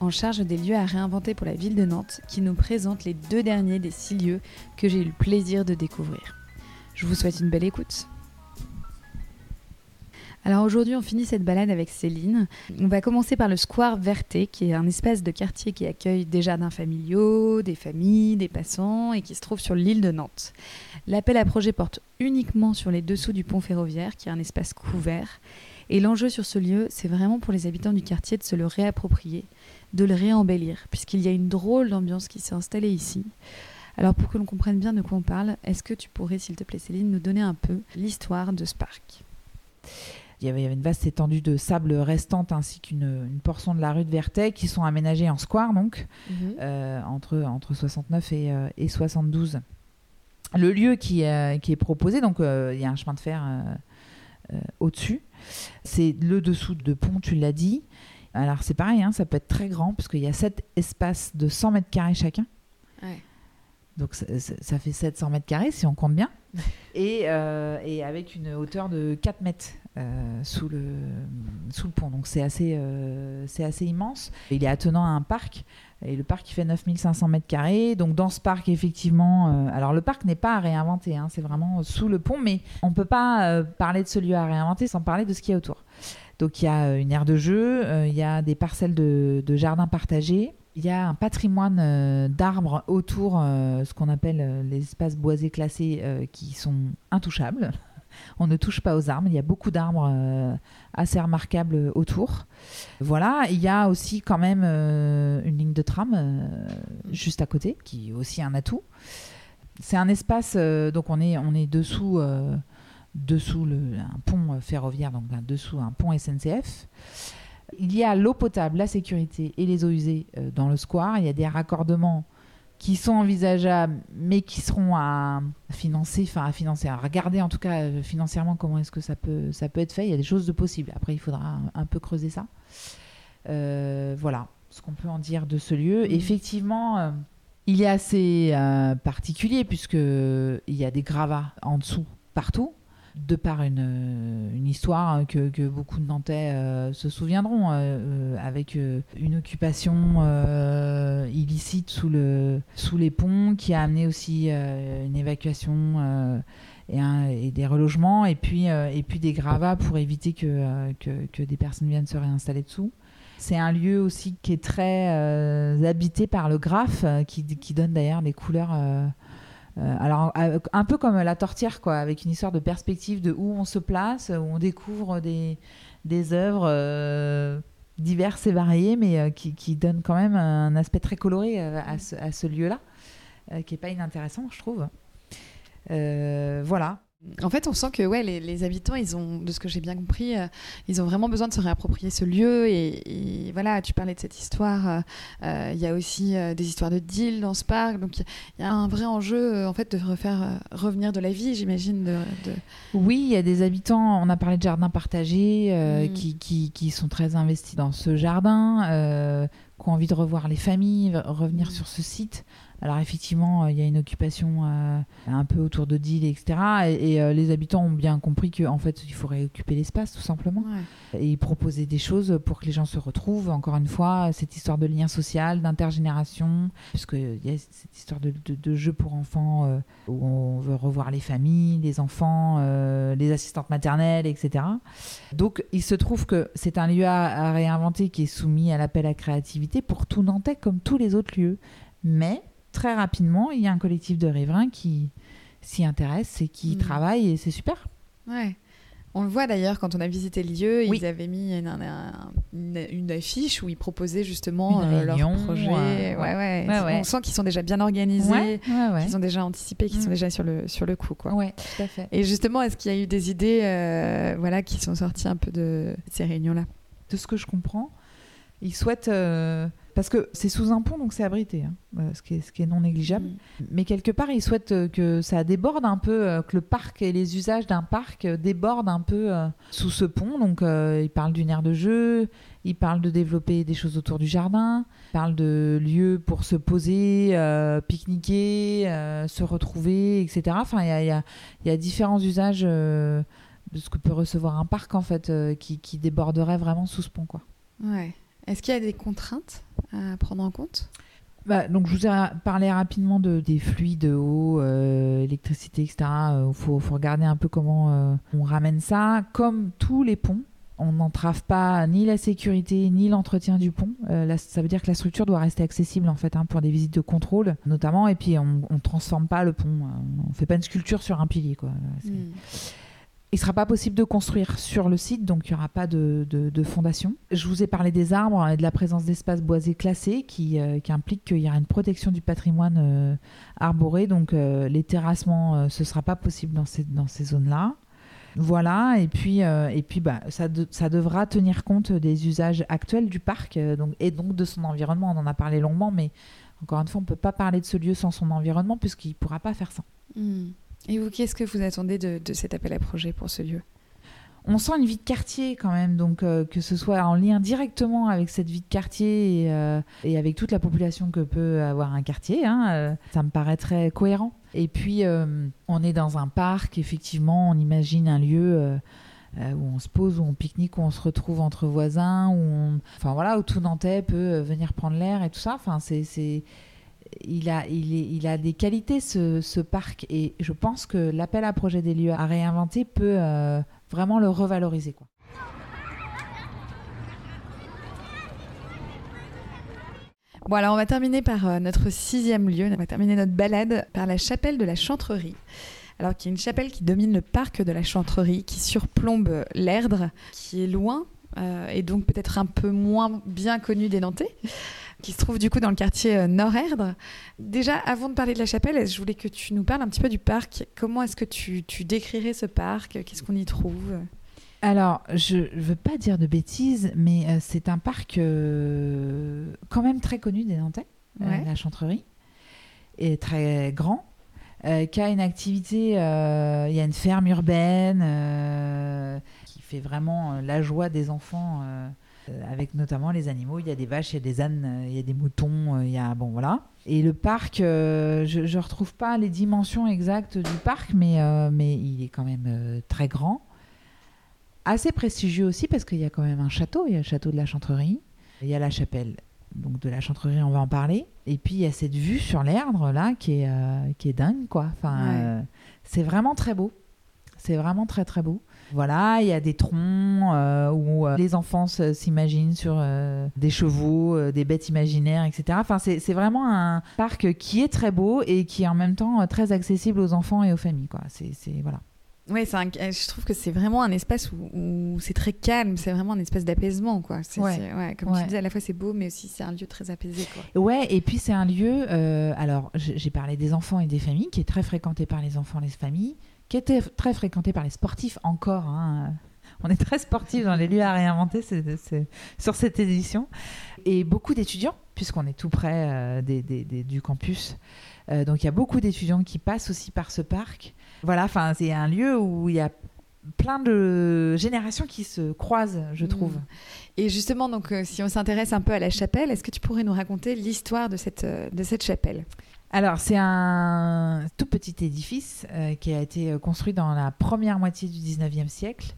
en charge des lieux à réinventer pour la ville de Nantes, qui nous présente les deux derniers des six lieux que j'ai eu le plaisir de découvrir. Je vous souhaite une belle écoute. Alors aujourd'hui, on finit cette balade avec Céline. On va commencer par le Square Verté, qui est un espace de quartier qui accueille des jardins familiaux, des familles, des passants et qui se trouve sur l'île de Nantes. L'appel à projet porte uniquement sur les dessous du pont ferroviaire, qui est un espace couvert. Et l'enjeu sur ce lieu, c'est vraiment pour les habitants du quartier de se le réapproprier, de le réembellir, puisqu'il y a une drôle d'ambiance qui s'est installée ici. Alors pour que l'on comprenne bien de quoi on parle, est-ce que tu pourrais, s'il te plaît Céline, nous donner un peu l'histoire de ce parc il y, avait, une vaste étendue de sable restante ainsi qu'une portion de la rue de Vertet qui sont aménagées en square donc mhm. euh, entre, entre 69 et, euh, et 72. Le lieu qui, euh, qui est proposé, donc il y a un chemin de fer au-dessus, c'est le dessous de pont, tu l'as dit. Alors c'est pareil, hein, ça peut être très grand parce qu'il y a sept espaces de 100 mètres carrés chacun. Donc ça, fait 700 mètres carrés si on compte bien. Euh, et, avec une hauteur de 4 mètres euh, sous, le, sous le pont. Donc c'est assez, euh, c'est assez immense. Il est attenant à un parc. Et le parc, il fait 9500 mètres carrés. Donc dans ce parc, effectivement... alors le parc n'est pas à réinventer. Hein, c'est vraiment sous le pont. Mais on ne peut pas parler de ce lieu à réinventer sans parler de ce qu'il y a autour. Donc il y a une aire de jeu, il y a des parcelles de, de jardins partagés, il y a un patrimoine euh, d'arbres autour, euh, ce qu'on appelle euh, les espaces boisés classés, qui sont intouchables. On ne touche pas aux arbres. Il y a beaucoup d'arbres assez remarquables autour. Voilà. Il y a aussi quand même une ligne de tram juste à côté, qui est aussi un atout. C'est un espace. donc on est on est dessous dessous le, un pont ferroviaire, donc dessous un pont SNCF. Il y a l'eau potable, la sécurité et les eaux usées euh, dans le square. Il y a des raccordements qui sont envisageables, mais qui seront à financer, enfin à financer, à regarder en tout cas euh, financièrement comment est-ce que ça peut, ça peut être fait. Il y a des choses de possibles. Après, il faudra un, peu creuser ça. Euh, voilà ce qu'on peut en dire de ce lieu. Mmh. Effectivement, il est assez particulier puisqu'il y a des gravats en dessous partout de par une, euh, histoire que, beaucoup de Nantais euh, se souviendront, euh, avec une occupation illicite sous, le, sous les ponts qui a amené aussi une évacuation et, des relogements, et puis, des gravats pour éviter que, que, des personnes viennent se réinstaller dessous. C'est un lieu aussi qui est très habité par le graphe, qui, qui donne d'ailleurs des couleurs euh, alors, un peu comme la tortière, quoi, avec une histoire de perspective de où on se place, où on découvre des, des œuvres euh, diverses et variées, mais euh, qui, qui, donnent quand même un aspect très coloré à ce, à ce lieu-là, qui n'est pas inintéressant, je trouve. voilà. En fait, on sent que ouais, les, habitants, ils ont, de ce que j'ai bien compris, euh, ils ont vraiment besoin de se réapproprier ce lieu. Et, voilà, tu parlais de cette histoire. Euh, euh, il y a aussi des histoires de deal dans ce parc. Donc, il y, a un vrai enjeu, en fait, de refaire revenir de la vie, j'imagine. De, Oui, il y a des habitants. On a parlé de jardins partagés mm. qui, qui, qui, sont très investis dans ce jardin, qui ont envie de revoir les familles, revenir mm. sur ce site. Alors effectivement, euh, il y a une occupation euh, un peu autour de Deal, etc. Et, euh, les habitants ont bien compris qu'en fait, il faudrait occuper l'espace, tout simplement. Et proposer des choses pour que les gens se retrouvent. Encore une fois, cette histoire de lien social, d'intergénération, puisqu'il y a cette histoire de, de, jeu pour enfants où on veut revoir les familles, les enfants, les assistantes maternelles, etc. Donc, il se trouve que c'est un lieu à, à réinventer qui est soumis à l'appel à créativité pour tout Nantais comme tous les autres lieux. Mais très rapidement, il y a un collectif de riverains qui s'y intéresse et qui mm. travaille et c'est super. Ouais. On le voit d'ailleurs quand on a visité le lieu, ils avaient mis une, affiche où ils proposaient justement euh, leur projet. Ouais, ouais, on sent qu'ils sont déjà bien organisés, qu'ils ont déjà anticipé, qu'ils sont mm. déjà sur le, sur le coup. Quoi. Ouais, tout à fait. Et justement, est-ce qu'il y a eu des idées euh, voilà, qui sont sorties un peu de ces réunions-là? De ce que je comprends, ils souhaitent. Euh, Parce que c'est sous un pont, donc c'est abrité, hein, euh, ce, qui est, ce, qui est, non négligeable. Mm. Mais quelque part, ils souhaitent euh, que ça déborde un peu, euh, que le parc et les usages d'un parc débordent un peu sous ce pont. Donc, ils parlent d'une aire de jeu, ils parlent de développer des choses autour du jardin, ils parlent de lieux pour se poser, pique-niquer, se retrouver, etc. Enfin, il y a, y a, différents usages de ce que peut recevoir un parc, en fait, qui, qui déborderait vraiment sous ce pont, quoi. Ouais. Est-ce qu'il y a des contraintes à prendre en compte? Bah, donc je vous ai parlé rapidement de, des fluides, eau, euh, électricité, etc. Il euh, faut, regarder un peu comment euh, on ramène ça. Comme tous les ponts, on n'entrave pas ni la sécurité ni l'entretien du pont. ça veut dire que la structure doit rester accessible en fait hein, pour des visites de contrôle notamment. Et puis on ne transforme pas le pont. On ne fait pas une sculpture sur un pilier. Quoi. Il ne sera pas possible de construire sur le site, donc il n'y aura pas de, fondation. Je vous ai parlé des arbres et de la présence d'espaces boisés classés qui, euh, implique qu'il y aura une protection du patrimoine euh, arboré. Donc euh, les terrassements, ce ne sera pas possible dans ces, zones-là. Voilà, et puis, et puis bah, ça, ça devra tenir compte des usages actuels du parc donc, et donc de son environnement. On en a parlé longuement, mais encore une fois, on ne peut pas parler de ce lieu sans son environnement puisqu'il ne pourra pas faire ça. Hmm. Et vous, qu'est-ce que vous attendez de, cet appel à projet pour ce lieu? On sent une vie de quartier quand même, donc euh, que ce soit en lien directement avec cette vie de quartier et, euh, avec toute la population que peut avoir un quartier, hein, euh, ça me paraît très cohérent. Et puis, on est dans un parc, effectivement, on imagine un lieu où on se pose, où on pique-nique, où on se retrouve entre voisins, où, enfin, voilà, où tout Nantais peut venir prendre l'air et tout ça. Enfin, c'est il a, il, a des qualités, ce, parc, et je pense que l'appel à projet des lieux à réinventer peut euh, vraiment le revaloriser. Quoi. Bon, alors on va terminer par euh, notre sixième lieu. On va terminer notre balade par la chapelle de la Chantrerie. Alors, qui est une chapelle qui domine le parc de la Chantrerie, qui surplombe l'Erdre, qui est loin euh, et donc peut-être un peu moins bien connu des Nantais qui se trouve du coup dans le quartier euh, Nord-Erdre. Déjà, avant de parler de la chapelle, je voulais que tu nous parles un petit peu du parc. Comment est-ce que tu, décrirais ce parc? Qu'est-ce qu'on y trouve? Alors, je ne veux pas dire de bêtises, mais euh, c'est un parc euh, quand même très connu des Nantais, la Chantrerie, et très grand, qui a une activité, il y a une ferme urbaine qui fait vraiment la joie des enfants avec notamment les animaux. Il y a des vaches, il y a des ânes, euh, il y a des moutons, euh, il y a bon voilà. Et le parc, je ne retrouve pas les dimensions exactes du parc, mais, mais il est quand même très grand. Assez prestigieux aussi parce qu'il y a quand même un château, il y a le château de la Chantrerie, il y a la chapelle donc de la Chantrerie, on va en parler. Et puis il y a cette vue sur l'Erdre là qui est, qui est dingue quoi. Enfin, c'est vraiment très beau. C'est vraiment très très beau. Voilà, il y a des troncs euh, où euh, les enfants s'imaginent sur euh, des chevaux, des bêtes imaginaires, etc. Enfin, c'est vraiment un parc qui est très beau et qui est en même temps très accessible aux enfants et aux familles. Quoi. C'est voilà. Je trouve que c'est vraiment un espace où, c'est très calme, c'est vraiment un espace d'apaisement, quoi. ouais. comme tu disais, à la fois c'est beau, mais aussi c'est un lieu très apaisé, quoi. Ouais, et puis c'est un lieu. alors, j'ai parlé des enfants et des familles, qui est très fréquenté par les enfants et les familles qui était très fréquenté par les sportifs encore. Hein. On est très sportifs dans les lieux à réinventer sur cette édition. Et beaucoup d'étudiants, puisqu'on est tout près euh, du campus. Euh, donc il y a beaucoup d'étudiants qui passent aussi par ce parc. Voilà, enfin c'est un lieu où il y a plein de générations qui se croisent, je mmh. trouve. Et justement, donc, euh, si on s'intéresse un peu à la chapelle, est-ce que tu pourrais nous raconter l'histoire de cette, de cette chapelle? Alors, c'est un tout petit édifice euh, qui a été euh, construit dans la première moitié du 19e siècle.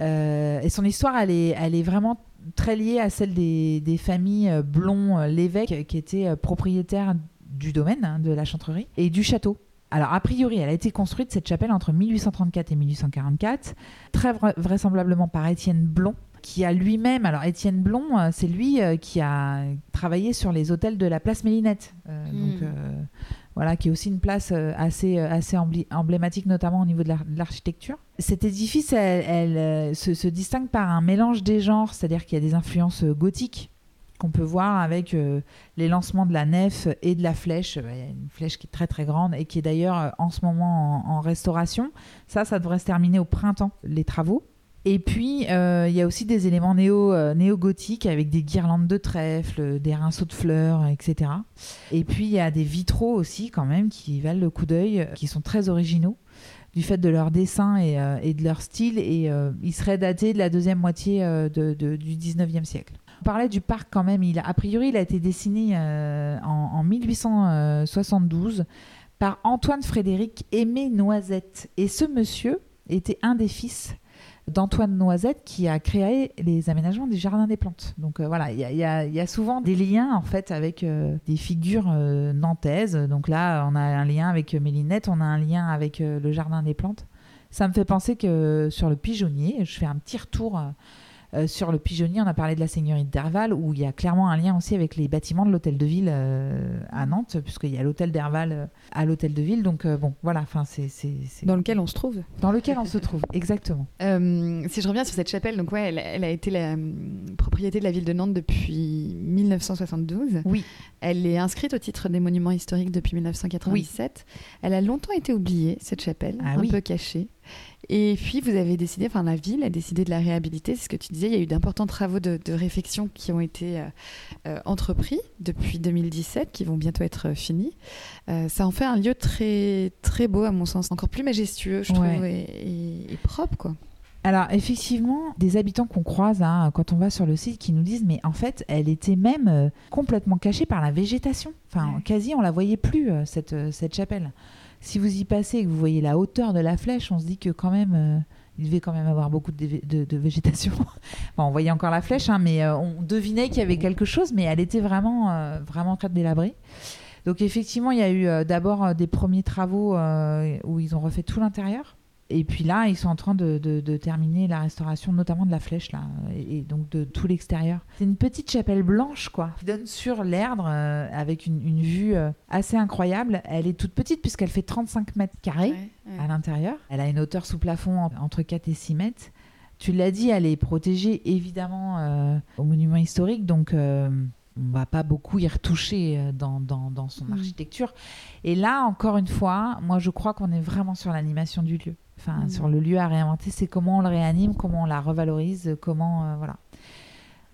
Euh, et son histoire, elle est, vraiment très liée à celle des, familles Blond l'évêque qui étaient propriétaires du domaine hein, de la chantrerie et du château. Alors, a priori, elle a été construite, cette chapelle, entre 1834 et 1844, très vraisemblablement par Étienne Blond, qui a lui-même, alors Étienne Blond, euh, c'est lui euh, qui a travaillé sur les hôtels de la place Mélinette. Euh, hmm. Donc voilà, qui est aussi une place assez, assez emblématique, notamment au niveau de l'architecture. Cet édifice, elle, se, distingue par un mélange des genres, c'est-à-dire qu'il y a des influences gothiques qu'on peut voir avec les lancements de la nef et de la flèche. Il y a une flèche qui est très très grande et qui est d'ailleurs en ce moment en, en, restauration. Ça, ça devrait se terminer au printemps, les travaux. Et puis, il y a aussi des éléments néo, néo-gothiques avec des guirlandes de trèfle, des rinceaux de fleurs, etc. Et puis, il y a des vitraux aussi, quand même, qui valent le coup d'œil, qui sont très originaux du fait de leur dessin et, de leur style. Et ils seraient datés de la deuxième moitié du 19e siècle. On parlait du parc quand même. Il a, a priori, il a été dessiné en, en, 1872 par Antoine Frédéric Aimé Noisette. Et ce monsieur était un des fils d'Antoine Noisette qui a créé les aménagements du Jardin des Plantes. Donc euh, voilà, il y, a souvent des liens en fait avec euh, des figures euh, nantaises. Donc là, on a un lien avec Mélinette, on a un lien avec le Jardin des Plantes. Ça me fait penser que sur le pigeonnier, je fais un petit retour euh, sur le pigeonnier, on a parlé de la seigneurie de Derval, où il y a clairement un lien aussi avec les bâtiments de l'hôtel de ville euh, à Nantes, puisqu'il y a l'hôtel d'Herval euh, à l'hôtel de ville. Donc bon, voilà, enfin c'est, Dans lequel on se trouve. Dans lequel on se trouve, exactement. si je reviens sur cette chapelle, donc ouais, elle, a été la propriété de la ville de Nantes depuis 1972. Oui. Elle est inscrite au titre des monuments historiques depuis 1997. Elle a longtemps été oubliée, cette chapelle, ah un peu cachée. Et puis, vous avez décidé, enfin, la ville a décidé de la réhabiliter. C'est ce que tu disais, il y a eu d'importants travaux de, réfection qui ont été euh, euh, entrepris depuis 2017, qui vont bientôt être finis. Euh, ça en fait un lieu très, très beau, à mon sens, encore plus majestueux, je trouve, et, propre, quoi. Alors effectivement, des habitants qu'on croise hein, quand on va sur le site qui nous disent mais en fait elle était même complètement cachée par la végétation. Enfin quasi on la voyait plus cette, cette chapelle si vous y passez et que vous voyez la hauteur de la flèche, on se dit que quand même, euh, il devait quand même avoir beaucoup de, végétation. on voyait encore la flèche, hein, mais euh, on devinait qu'il y avait quelque chose, mais elle était vraiment, euh, vraiment très délabrée. Donc effectivement, il y a eu d'abord des premiers travaux où ils ont refait tout l'intérieur. Et puis là, ils sont en train de, terminer la restauration, notamment de la flèche, là, et, donc de tout l'extérieur. C'est une petite chapelle blanche, quoi, qui donne sur l'Erdre, euh, avec une, vue euh, assez incroyable. Elle est toute petite, puisqu'elle fait 35 mètres carrés à l'intérieur. Elle a une hauteur sous plafond entre 4 et 6 mètres. Tu l'as dit, elle est protégée, évidemment, euh, au monument historique, donc on va pas beaucoup y retoucher dans, dans son mm. architecture. Et là, encore une fois, moi, je crois qu'on est vraiment sur l'animation du lieu enfin mm. sur le lieu à réinventer, c'est comment on le réanime, comment on la revalorise, comment euh, voilà.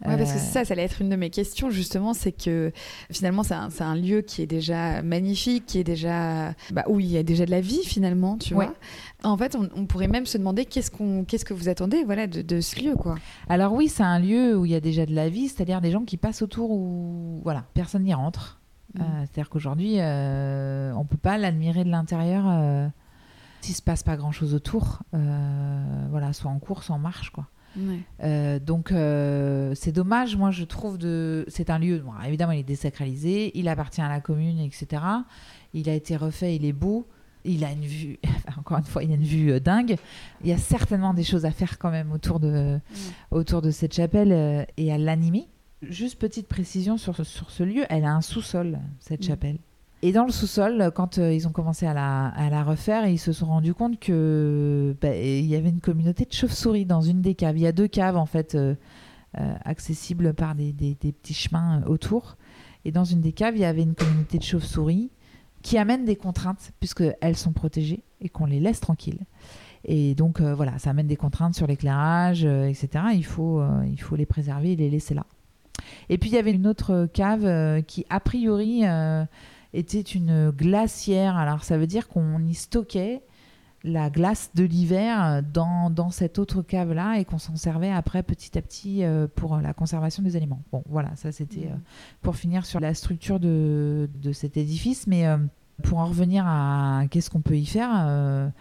Ouais, parce que c'est ça, ça allait être une de mes questions justement, c'est que finalement c'est un, un, lieu qui est déjà magnifique, qui est déjà bah, où il y a déjà de la vie finalement, tu vois. En fait, on, pourrait même se demander qu'est-ce qu'on, qu'est-ce que vous attendez, voilà, de, ce lieu, quoi. Alors oui, c'est un lieu où il y a déjà de la vie, c'est-à-dire des gens qui passent autour où voilà, personne n'y rentre. Mm. Euh, c'est-à-dire qu'aujourd'hui, euh, on peut pas l'admirer de l'intérieur s'il se passe pas grand chose autour, euh, voilà, soit en course, soit en marche, quoi. Euh, donc euh, c'est dommage, moi je trouve de. C'est un lieu, évidemment il est désacralisé, il appartient à la commune, etc. Il a été refait, il est beau, il a une vue, encore une fois, il a une vue dingue. Il y a certainement des choses à faire quand même autour de, autour de cette chapelle et à l'animer. Juste petite précision sur, sur ce lieu, elle a un sous-sol, cette chapelle. Et dans le sous-sol, quand euh, ils ont commencé à la, refaire, ils se sont rendus compte que bah, il y avait une communauté de chauves-souris dans une des caves. Il y a deux caves en fait euh, euh, accessibles par des, des, petits chemins autour. Et dans une des caves, il y avait une communauté de chauves-souris qui amène des contraintes puisqu'elles sont protégées et qu'on les laisse tranquilles. Et donc voilà, ça amène des contraintes sur l'éclairage, etc. Il faut, il faut les préserver et les laisser là. Et puis il y avait une autre cave qui a priori était une glacière. Alors ça veut dire qu'on y stockait la glace de l'hiver dans, dans, cette autre cave-là et qu'on s'en servait après petit à petit euh, pour la conservation des aliments. Bon, voilà, ça c'était euh, pour finir sur la structure de, de cet édifice. Mais euh, pour en revenir à qu'est-ce qu'on peut y faire,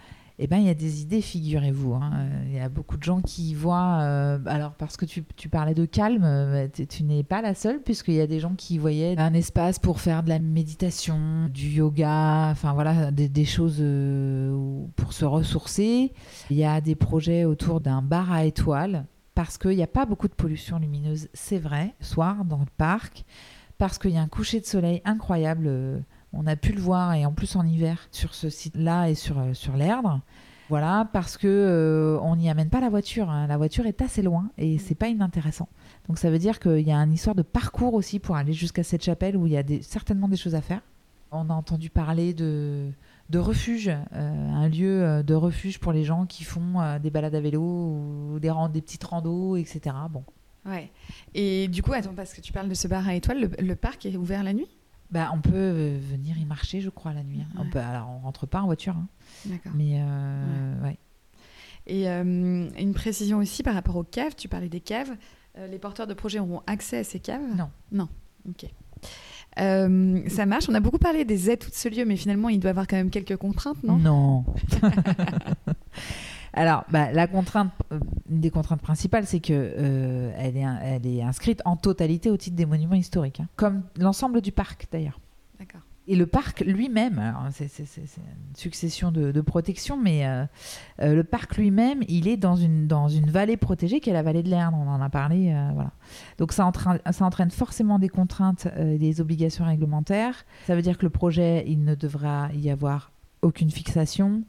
eh ben, il y a des idées, figurez-vous. Hein. Il y a beaucoup de gens qui y voient. Euh, alors, parce que tu, parlais de calme, euh, tu n'es pas la seule, puisqu'il y a des gens qui voyaient un espace pour faire de la méditation, du yoga, enfin voilà, des, choses euh, pour se ressourcer. Il y a des projets autour d'un bar à étoiles, parce qu'il n'y a pas beaucoup de pollution lumineuse, c'est vrai, soir, dans le parc, parce qu'il y a un coucher de soleil incroyable on a pu le voir et en plus en hiver sur ce site-là et sur, euh, sur l'Erdre. Voilà, parce que euh, on n'y amène pas la voiture. Hein. La voiture est assez loin et c'est pas inintéressant. Donc ça veut dire qu'il y a une histoire de parcours aussi pour aller jusqu'à cette chapelle où il y a certainement des choses à faire. On a entendu parler de, de refuge, un lieu de refuge pour les gens qui font des balades à vélo ou des, des petites randos, etc. Bon. Ouais. Et du coup, attends, parce que tu parles de ce bar à étoiles, le, parc est ouvert la nuit? Bah, on peut venir y marcher, je crois, la nuit. Hein. On peut, alors, on rentre pas en voiture. Hein. D'accord. Mais ouais. Et une précision aussi par rapport aux caves, tu parlais des caves. les porteurs de projets auront accès à ces caves? Non. Non. Ok. Euh, ça marche. On a beaucoup parlé des aides de ce lieu, mais finalement, il doit avoir quand même quelques contraintes, non? Non. Alors, bah, la contrainte, euh, une des contraintes principales, c'est que euh, elle, est, elle est inscrite en totalité au titre des monuments historiques, hein. comme l'ensemble du parc d'ailleurs. D'accord. Et le parc lui-même, c'est une succession de, protection, mais euh, euh, le parc lui-même, il est dans une, dans une vallée protégée qui est la vallée de l'Erne, on en a parlé. Euh, voilà. Donc ça entraîne, ça entraîne forcément des contraintes et des obligations réglementaires. Ça veut dire que le projet, il ne devra y avoir aucune fixation,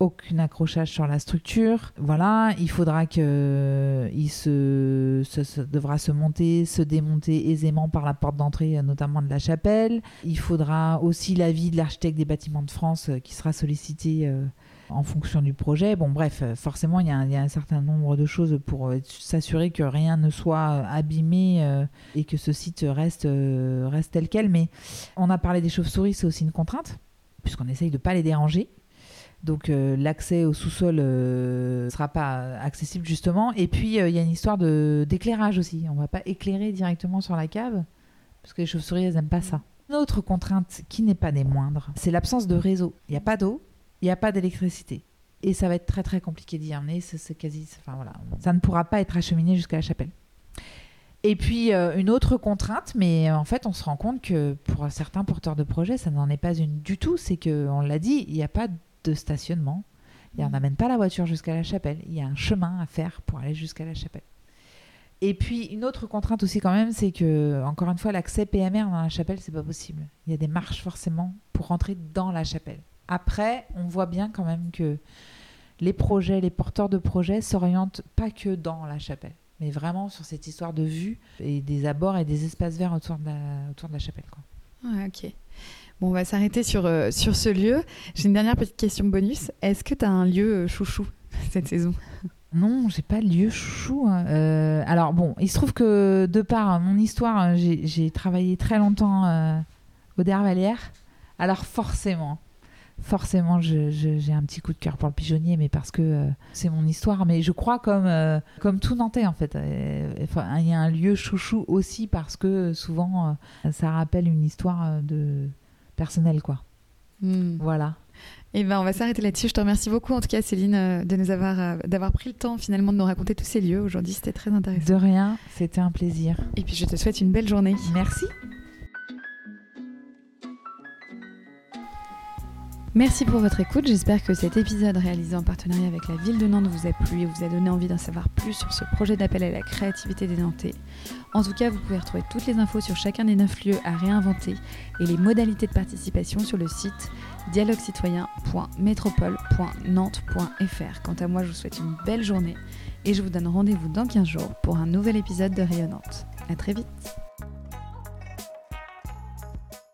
aucun accrochage sur la structure. Voilà, il faudra que il se, devra se monter, se démonter aisément par la porte d'entrée, notamment de la chapelle. Il faudra aussi l'avis de l'architecte des bâtiments de France euh, qui sera sollicité euh, en fonction du projet. Bon, bref, euh, forcément, il y, a un, certain nombre de choses pour s'assurer que rien ne soit abîmé et que ce site reste, reste tel quel. Mais on a parlé des chauves-souris, c'est aussi une contrainte, puisqu'on essaye de ne pas les déranger. Donc euh, l'accès au sous-sol ne euh, sera pas accessible justement. Et puis euh, il y a une histoire d'éclairage aussi. On ne va pas éclairer directement sur la cave parce que les chauves-souris elles n'aiment pas ça. Une autre contrainte qui n'est pas des moindres, c'est l'absence de réseau. Il n'y a pas d'eau, il n'y a pas d'électricité. Et ça va être très très compliqué d'y emmener. C'est quasi, enfin voilà, ça ne pourra pas être acheminé jusqu'à la chapelle. Et puis une autre contrainte, mais en fait on se rend compte que pour certains porteurs de projets, ça n'en est pas une du tout. C'est que on l'a dit, il n'y a pas de stationnement. Et on mm. n'amène pas la voiture jusqu'à la chapelle. Il y a un chemin à faire pour aller jusqu'à la chapelle. Et puis une autre contrainte aussi quand même, c'est que encore une fois l'accès PMR dans la chapelle c'est pas possible. Il y a des marches forcément pour rentrer dans la chapelle. Après, on voit bien quand même que les projets, les porteurs de projets s'orientent pas que dans la chapelle, mais vraiment sur cette histoire de vue et des abords et des espaces verts autour de la, autour de la chapelle. Quoi. ok. Bon, on va s'arrêter sur, euh, sur ce lieu. J'ai une dernière petite question bonus. Est-ce que tu as un lieu euh, chouchou cette saison? Non, j'ai pas de lieu chouchou. Hein. Euh, alors bon, il se trouve que de par mon histoire, j'ai travaillé très longtemps au Dervalière. Alors forcément, forcément, j'ai un petit coup de cœur pour le pigeonnier, mais parce que c'est mon histoire. Mais je crois comme, comme tout Nantais, en fait. Il y a un lieu chouchou aussi parce que souvent, ça rappelle une histoire de, personnel, quoi. Hmm. Voilà. Et eh ben, on va s'arrêter là-dessus. Je te remercie beaucoup, en tout cas, Céline, euh, de nous avoir, euh, d'avoir pris le temps finalement de nous raconter tous ces lieux aujourd'hui. C'était très intéressant. De rien, c'était un plaisir. Et puis, je te souhaite une belle journée. Merci. Merci pour votre écoute. J'espère que cet épisode réalisé en partenariat avec la ville de Nantes vous a plu et vous a donné envie d'en savoir plus sur ce projet d'appel à la créativité des Nantais. En tout cas, vous pouvez retrouver toutes les infos sur chacun des neuf lieux à réinventer et les modalités de participation sur le site dialoguecitoyen.métropole.nantes.fr. Quant à moi, je vous souhaite une belle journée et je vous donne rendez-vous dans 15 jours pour un nouvel épisode de Rayonnante. A très vite